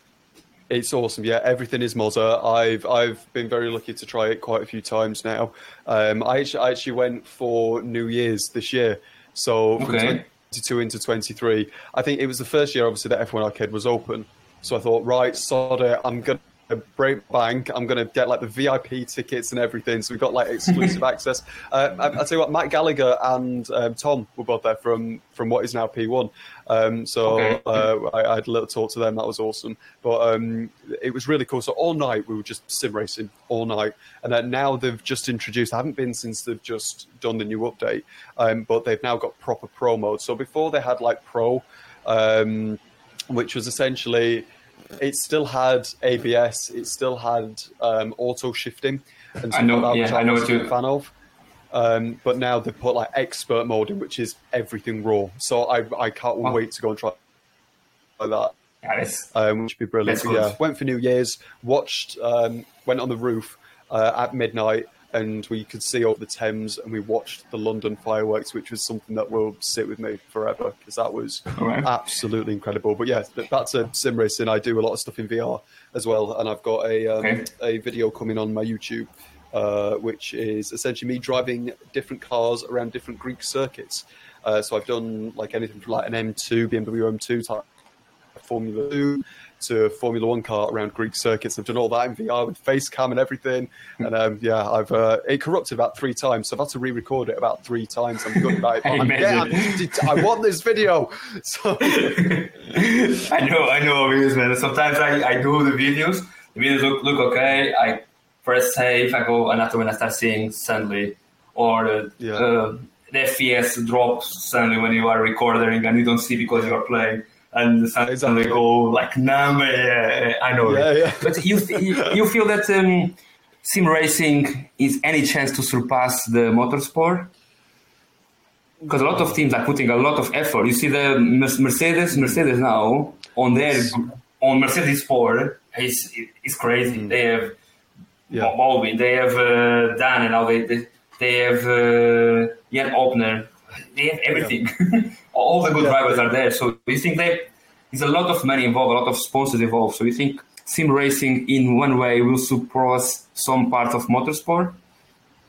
It's awesome. Yeah, everything is Moza. I've I've been very lucky to try it quite a few times now. Um, I actually, I actually went for New Year's this year, so from 22 into 23. I think it was the first year, obviously, that F1 Arcade was open. So I thought, right, sod it, I'm gonna break bank. I'm gonna get like the VIP tickets and everything. So we've got like exclusive access. Uh, I, I'll tell you what, Matt Gallagher and um, Tom were both there from from what is now P1. Um, so Okay. uh, I, I had a little talk to them. That was awesome. But um, it was really cool. So all night we were just sim racing all night, and then now they've just introduced. I haven't been since they've just done the new update, um, but they've now got proper pro mode. So before they had like pro, um, which was essentially it still had ABS, it still had um, auto shifting, and I know- that, yeah, I know what a fan of. Um, but now they put like expert mode in, which is everything raw. So I I can't Wow. wait to go and try like that Yeah, that's, um, which would be brilliant. Yeah, went for New Year's, watched, um, went on the roof uh, at midnight, and we could see over the Thames, and we watched the London fireworks, which was something that will sit with me forever because that was right. absolutely incredible. But yeah, th- that's a sim racing. I do a lot of stuff in VR as well, and I've got a um, Okay. a video coming on my YouTube. Uh, which is essentially me driving different cars around different Greek circuits. Uh, so I've done like anything from like an M2, BMW M2 type Formula 2 to a Formula 1 car around Greek circuits. I've done all that in VR with face cam and everything. And um, yeah, I've uh, it corrupted about three times. So I've had to re record it about three times. I'm good about it. But yeah, I'm- I want this video. So I know, I know, because man, sometimes I, I do the videos, the videos look, look okay. I press save, I go, and after when I start seeing suddenly, or the, Yeah. uh, the FPS drops suddenly when you are recording and you don't see because you are playing. And suddenly Exactly. go like numb. Yeah, I know. Yeah, yeah. But you, you you feel that um, sim racing is any chance to surpass the motorsport? because a lot of teams are putting a lot of effort. You see the Mercedes, Mercedes now on their on Mercedes Sport is is crazy. They have Yeah. Balvin, they have uh, Dan, and now they they, they have uh, Jarno Opmeer. They have everything. All the good Yeah. drivers are there. So you think that there's a lot of money involved, a lot of sponsors involved. So you think sim racing in one way will surpass some part of motorsport?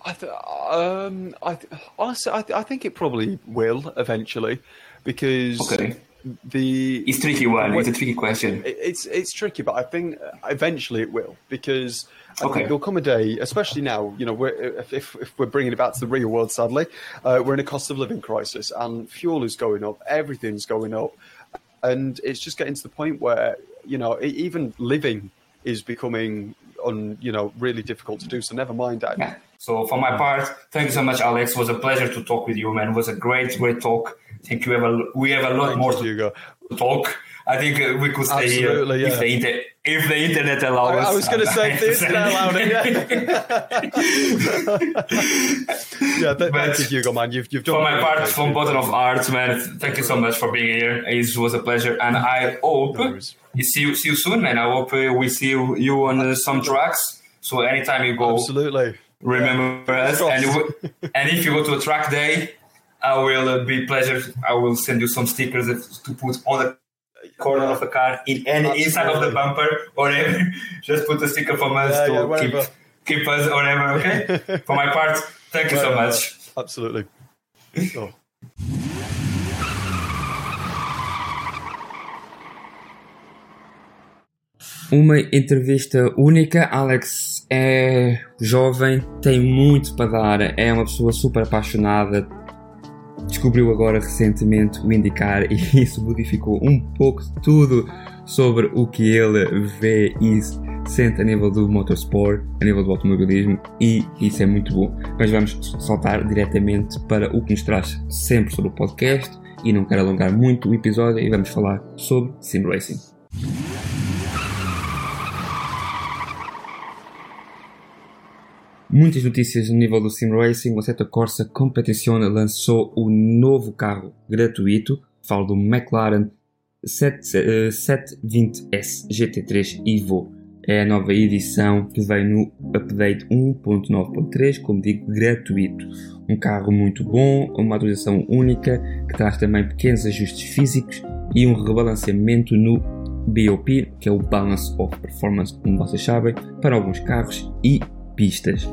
I th- um, I th- honestly, I, th- I think it probably will eventually because Okay. The It's tricky one. It's a tricky question. It's it's tricky, but I think eventually it will because I Okay. think there'll come a day, especially now. You know, we're, if, if if we're bringing it back to the real world, sadly, uh, we're in a cost of living crisis, and fuel is going up, everything's going up, and it's just getting to the point where you know even living is becoming on you know really difficult to do. So never mind that. Yeah. So for my part, thank you so much, Alex. It was a pleasure to talk with you, man. It was a great, great talk. I think you have a, we have a lot Thank more you, to Hugo. talk. I think uh, we could stay Absolutely, here yeah. if the inter- if the internet I, allows. I was going to say if the internet allowed it. Yeah, yeah th- thank you, Hugo, man. You've you've done For my part, Thank from bottom of heart, man, thank you so much for being here. It was a pleasure, and I hope No you see you, see you soon, man. I hope uh, we see you, you on uh, some tracks, So anytime you go, Absolutely. remember us. And, and if you go to a track day, I will uh, be pleasure. I will send you some stickers to put on the corner of the car, in any inside of the bumper, whatever. Just put a sticker from us Yeah, to yeah, keep keep us, whatever. Okay. For my part, thank you so much. Absolutely. Oh. Uma entrevista única. Alex é jovem, tem muito para dar, é uma pessoa super apaixonada. Descobriu agora recentemente o indicar e isso modificou um pouco tudo sobre o que ele vê e sente a nível do motorsport, a nível do automobilismo e isso é muito bom. Mas vamos saltar diretamente para o que nos traz sempre sobre o podcast e não quero alongar muito o episódio e vamos falar sobre Sim Racing. Muitas notícias no nível do Sim Racing. O Assetto Corsa Competizione lançou o novo carro gratuito. Falo do McLaren 7, eh, 720S GT3 Evo. É a nova edição que vem no update 1.9.3, como digo, gratuito. Um carro muito bom, uma atualização única que traz também pequenos ajustes físicos e um rebalanceamento no BOP, que é o Balance of Performance, como vocês sabem, para alguns carros e pistas.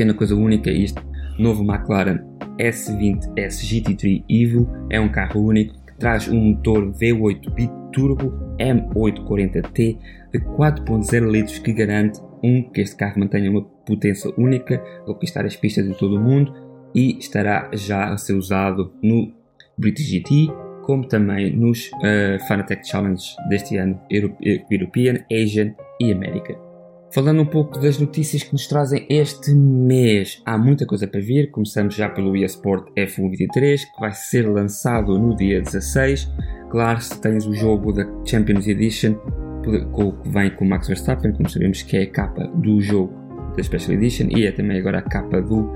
Pequena coisa única, isto novo McLaren S20S GT3 Evo é um carro único que traz um motor V8 biturbo M840T de 4.0 litros que garante um que este carro mantenha uma potência única, conquistar as pistas de todo o mundo e estará já a ser usado no British GT, como também nos uh, Fanatec Challenge deste ano, Euro European, Asian e América. Falando um pouco das notícias que nos trazem este mês, há muita coisa para vir. Começamos já pelo eSport F123, que vai ser lançado no dia 16. Claro, se tens o jogo da Champions Edition, que vem com o Max Verstappen, como sabemos que é a capa do jogo da Special Edition e é também agora a capa do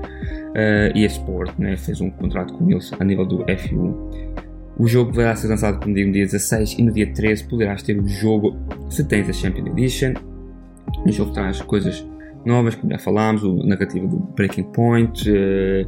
eh, eSport, né? fez um contrato com eles a nível do F1. O jogo vai ser lançado, no dia 16 e no dia 13 poderás ter o jogo se tens a Champion Edition. O jogo traz coisas novas, como já falámos, a narrativa do Breaking Point, eh,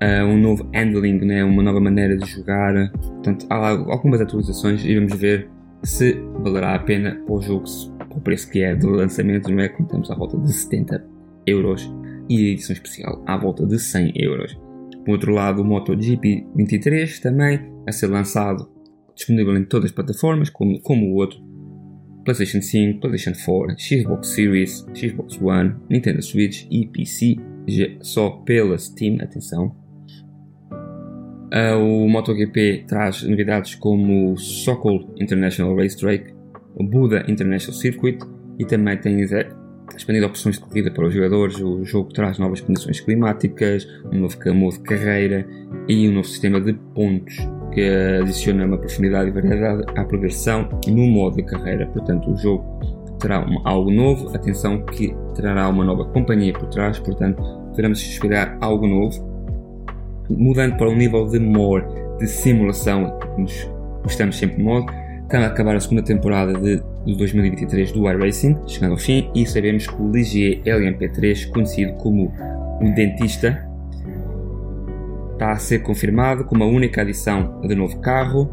eh, um novo handling, né, uma nova maneira de jogar. Portanto, há algumas atualizações e vamos ver se valerá a pena para o jogo, para o preço que é de lançamento, não é? Contamos à volta de 70 euros e a edição especial à volta de 100 euros. Por outro lado, o MotoGP 23 também a ser lançado, disponível em todas as plataformas, como, como o outro PlayStation 5, PlayStation 4, Xbox Series, Xbox One, Nintendo Switch e PC, só pela Steam, atenção. Ah, o MotoGP traz novidades como o Sokol International Racetrack, o Buda International Circuit e também tem eh, expandido opções de corrida para os jogadores. O jogo traz novas condições climáticas, um novo modo de carreira e um novo sistema de pontos que adiciona uma profundidade e variedade à progressão no modo de carreira. Portanto, o jogo terá algo novo. Atenção que trará uma nova companhia por trás, portanto, poderemos esperar algo novo. Mudando para um nível de more, de simulação, nos gostamos sempre de modo, está a acabar a segunda temporada de, de 2023 do iRacing, chegando ao fim, e sabemos que o Ligier LMP3, conhecido como o Dentista, está a ser confirmado como a única adição de novo carro.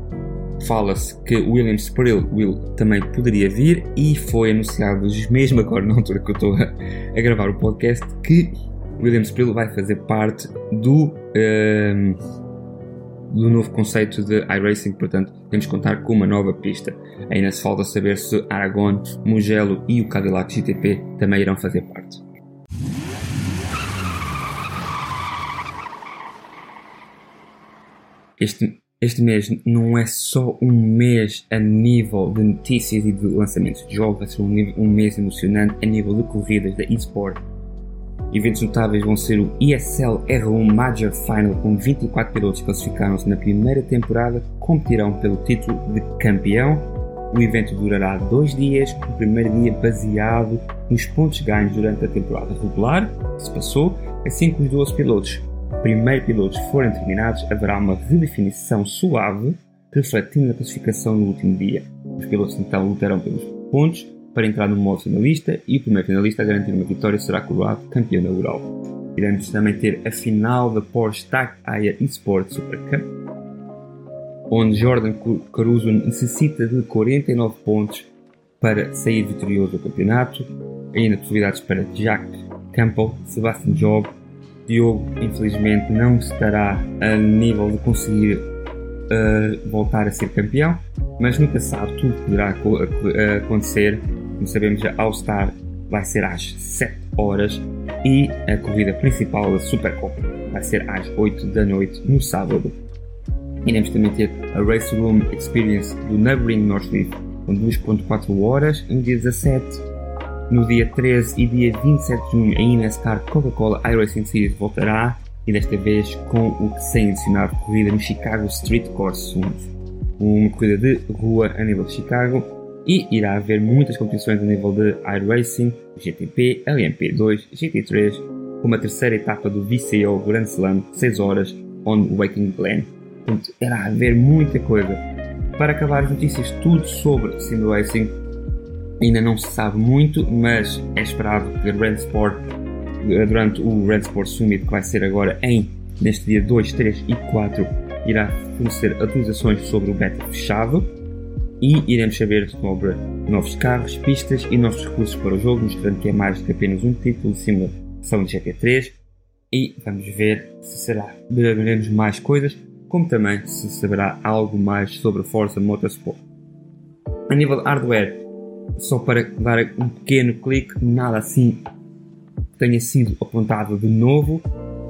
Fala-se que William Sprill Will também poderia vir e foi anunciado mesmo agora na altura que eu estou a, a gravar o podcast que William Sprill vai fazer parte do, ehm, do novo conceito de iRacing, portanto temos que contar com uma nova pista. Ainda se falta saber se Aragon, Mugello e o Cadillac GTP também irão fazer parte. Este, este mês não é só um mês a nível de notícias e de lançamentos de jogos, vai ser um, um mês emocionante a nível de corridas da eSport. Eventos notáveis vão ser o ESL R1 Major Final, com 24 pilotos que classificaram-se na primeira temporada, competirão pelo título de campeão. O evento durará dois dias, com o primeiro dia baseado nos pontos ganhos durante a temporada regular, que se passou, assim que os 12 pilotos primeiro pilotos forem terminados, haverá uma redefinição suave, refletindo a classificação no último dia. Os pilotos então lutarão pelos pontos para entrar no modo finalista e o primeiro finalista a garantir uma vitória será coroado campeão da Europa. Iremos também ter a final da Porsche TAG Heuer Esports Super Cup, onde Jordan Caruso necessita de 49 pontos para sair vitorioso do campeonato. Ainda possibilidades para Jack Campbell, Sebastian Job, Diogo infelizmente não estará a nível de conseguir uh, voltar a ser campeão, mas nunca sabe, tudo poderá acontecer. Como sabemos, a All-Star vai ser às 7 horas e a corrida principal da Supercopa vai ser às 8 da noite no sábado. Iremos também ter a Race Room Experience do Neighboring Northleaf com 2.4 horas no dia 17 no dia 13 e dia 27 de junho, a NASCAR Coca-Cola iRacing Series voltará e desta vez com o recém-adicionado corrida no Chicago Street Course uma corrida de rua a nível de Chicago e irá haver muitas competições a nível de iRacing, GTP, LMP2, GT3, com uma terceira etapa do VCO Grand Slam 6 horas on Waking Glen. Portanto, irá haver muita coisa. Para acabar as notícias, tudo sobre Sim Racing ainda não se sabe muito, mas é esperado que a Red Sport, eh, durante o Red Sport Summit, que vai ser agora em neste dia 2, 3 e 4, irá fornecer atualizações sobre o beta fechado e iremos saber sobre novos carros, pistas e novos recursos para o jogo, mostrando que é mais do que apenas um título de simulação de GT3 e vamos ver se será veremos mais coisas, como também se saberá algo mais sobre Forza Motorsport. A nível hardware, só para dar um pequeno clique, nada assim tenha sido apontado de novo,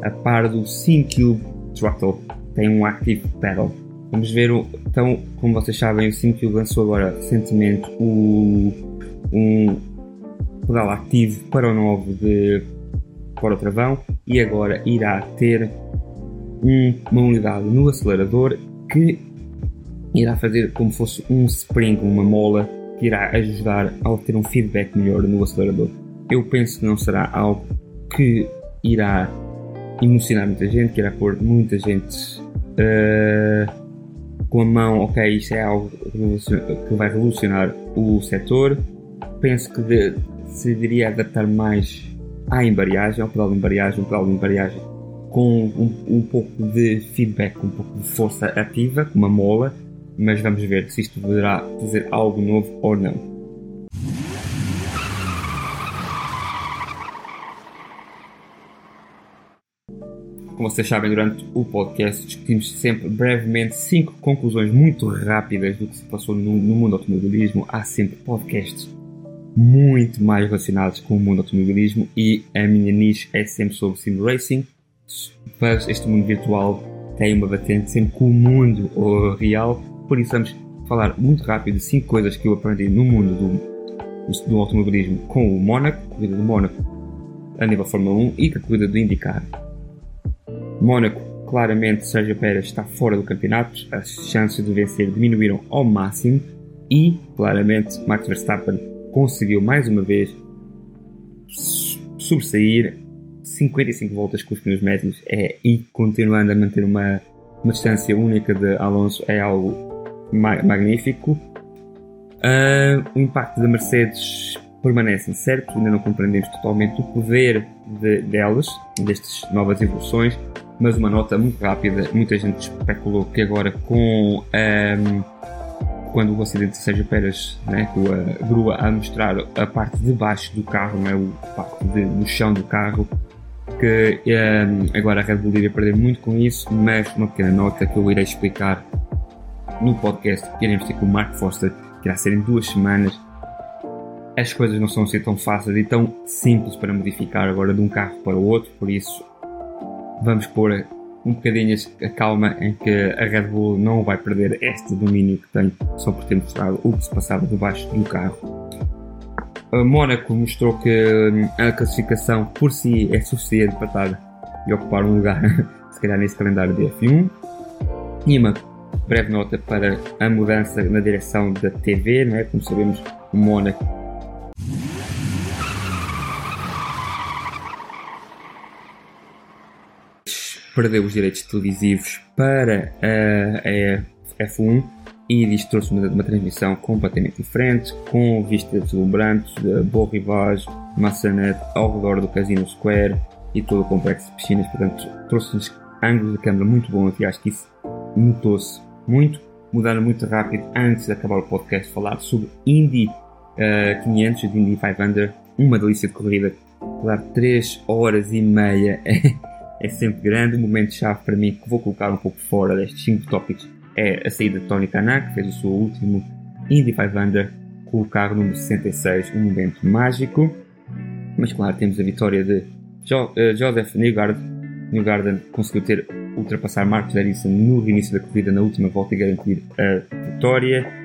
a par do SimCube Throttle, tem um Active Pedal. Vamos ver, o, então, como vocês sabem, o SimCube lançou agora recentemente o, um pedal ativo para o novo de para o travão e agora irá ter um, uma unidade no acelerador que irá fazer como fosse um spring, uma mola que irá ajudar a ter um feedback melhor no acelerador. Eu penso que não será algo que irá emocionar muita gente, que irá pôr muita gente uh, com a mão, ok, isto é algo que vai revolucionar o setor. Penso que de, se deveria adaptar mais à embreagem, ao pedal de embreagem, um pedal de embreagem com um, um pouco de feedback, um pouco de força ativa, uma mola, mas vamos ver se isto poderá fazer algo novo ou não. Como vocês sabem, durante o podcast discutimos sempre brevemente cinco conclusões muito rápidas do que se passou no, no mundo do automobilismo. Há sempre podcasts muito mais relacionados com o mundo do automobilismo e a minha niche é sempre sobre sim racing, mas este mundo virtual tem uma batente sempre com o mundo real por isso vamos falar muito rápido de 5 coisas que eu aprendi no mundo do, do automobilismo com o Mónaco, corrida do Mónaco a nível Fórmula 1 e com a corrida do IndyCar. Mónaco, claramente Sérgio Pérez está fora do campeonato, as chances de vencer diminuíram ao máximo e, claramente, Max Verstappen conseguiu mais uma vez sobressair 55 voltas com os pneus médios é, e continuando a manter uma, uma distância única de Alonso é algo magnífico. Uh, o impacto da Mercedes permanece incerto, ainda não compreendemos totalmente o poder de, delas, destas novas evoluções, mas uma nota muito rápida. Muita gente especulou que agora com um, quando o acidente de Sérgio Pérez, né, com a grua a mostrar a parte de baixo do carro, né, a parte de, do chão do carro, que um, agora a Red Bull iria perder muito com isso, mas uma pequena nota que eu irei explicar no podcast que iremos ter com o Mark Foster, que irá ser em duas semanas. As coisas não são assim tão fáceis e tão simples para modificar agora de um carro para o outro, por isso vamos pôr um bocadinho a calma em que a Red Bull não vai perder este domínio que tem só por ter mostrado o que se passava debaixo do carro. A Mónaco mostrou que hum, a classificação por si é suficiente para estar e ocupar um lugar, se calhar nesse calendário de F1. E uma breve nota para a mudança na direção da TV, não é? como sabemos, o Mónaco. Perdeu os direitos televisivos para a, a F1 e diz trouxe uma, uma transmissão completamente diferente, com vistas deslumbrantes de Beau Rivage, Massanet, ao redor do Casino Square e todo o complexo de piscinas, portanto trouxe-nos ângulos de câmera muito bons e acho que isso notou-se muito. Mudaram muito rápido antes de acabar o podcast falar sobre Indy uh, 500 de Indy 500, uma delícia de corrida, claro, 3 horas e meia é sempre grande. O momento chave para mim que vou colocar um pouco fora destes 5 tópicos é a saída de Tony Kanak, que fez o seu último Indy 500 com o carro número 66, um momento mágico. Mas claro, temos a vitória de jo uh, Joseph Newgarden. Newgarden conseguiu ter ultrapassar Marcos Ericsson no início da corrida na última volta e garantir a vitória.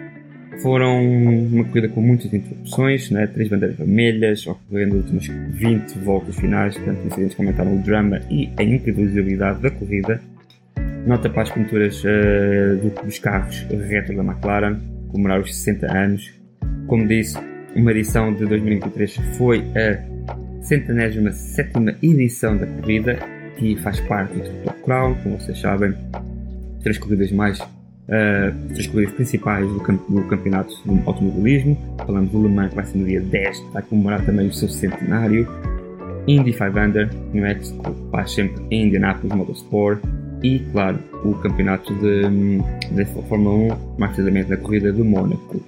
Foram uma corrida com muitas interrupções, né? três bandeiras vermelhas, ocorrendo as últimas 20 voltas finais, portanto, incidentes que aumentaram o drama e a imprevisibilidade da corrida. Nota para as pinturas uh, dos carros retro da McLaren, comemorar os 60 anos. Como disse, uma edição de 2023 foi a centenésima sétima edição da corrida, que faz parte do Top Crown, como vocês sabem, três corridas mais, uh, três corridas principais do, camp do campeonato do automobilismo. Falamos do Le Mans, que vai ser no dia 10, vai comemorar também o seu centenário. Indy 500 no faz sempre em Indianapolis Motorsport e, claro, o campeonato de, de Fórmula 1, mais precisamente na corrida de Mônaco.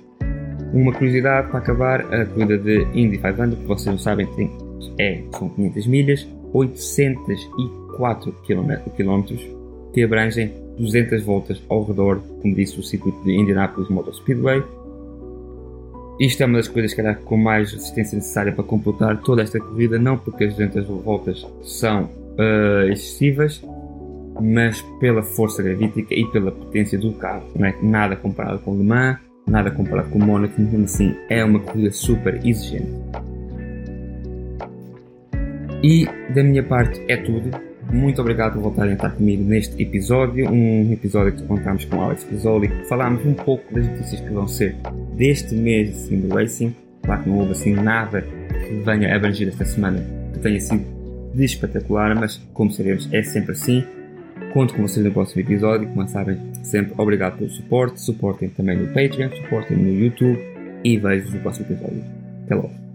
Uma curiosidade para acabar, a corrida de Indy 500, que vocês não sabem, tem, é, são 500 milhas, 804 km, que abrangem 200 voltas ao redor, como disse, o circuito de Indianapolis Motor Speedway. Isto é uma das coisas que era com mais resistência necessária para completar toda esta corrida, não porque as 200 voltas são uh, excessivas, mas pela força gravítica e pela potência do carro. Não é nada comparado com o Le Mans, nada comparado com o Mónaco, mesmo assim é uma corrida super exigente. E da minha parte é tudo. Muito obrigado por voltarem a estar comigo neste episódio, um episódio que contamos com Alex Pizzoli. Falámos um pouco das notícias que vão ser deste mês de Sim Racing. Claro que não houve assim nada que venha abranger esta semana que tenha sido de espetacular, mas como sabemos é sempre assim. Conto com vocês no próximo episódio. Como sabem, sempre obrigado pelo suporte. Suportem também no Patreon, suportem no YouTube e vejo-vos no próximo episódio. Até logo.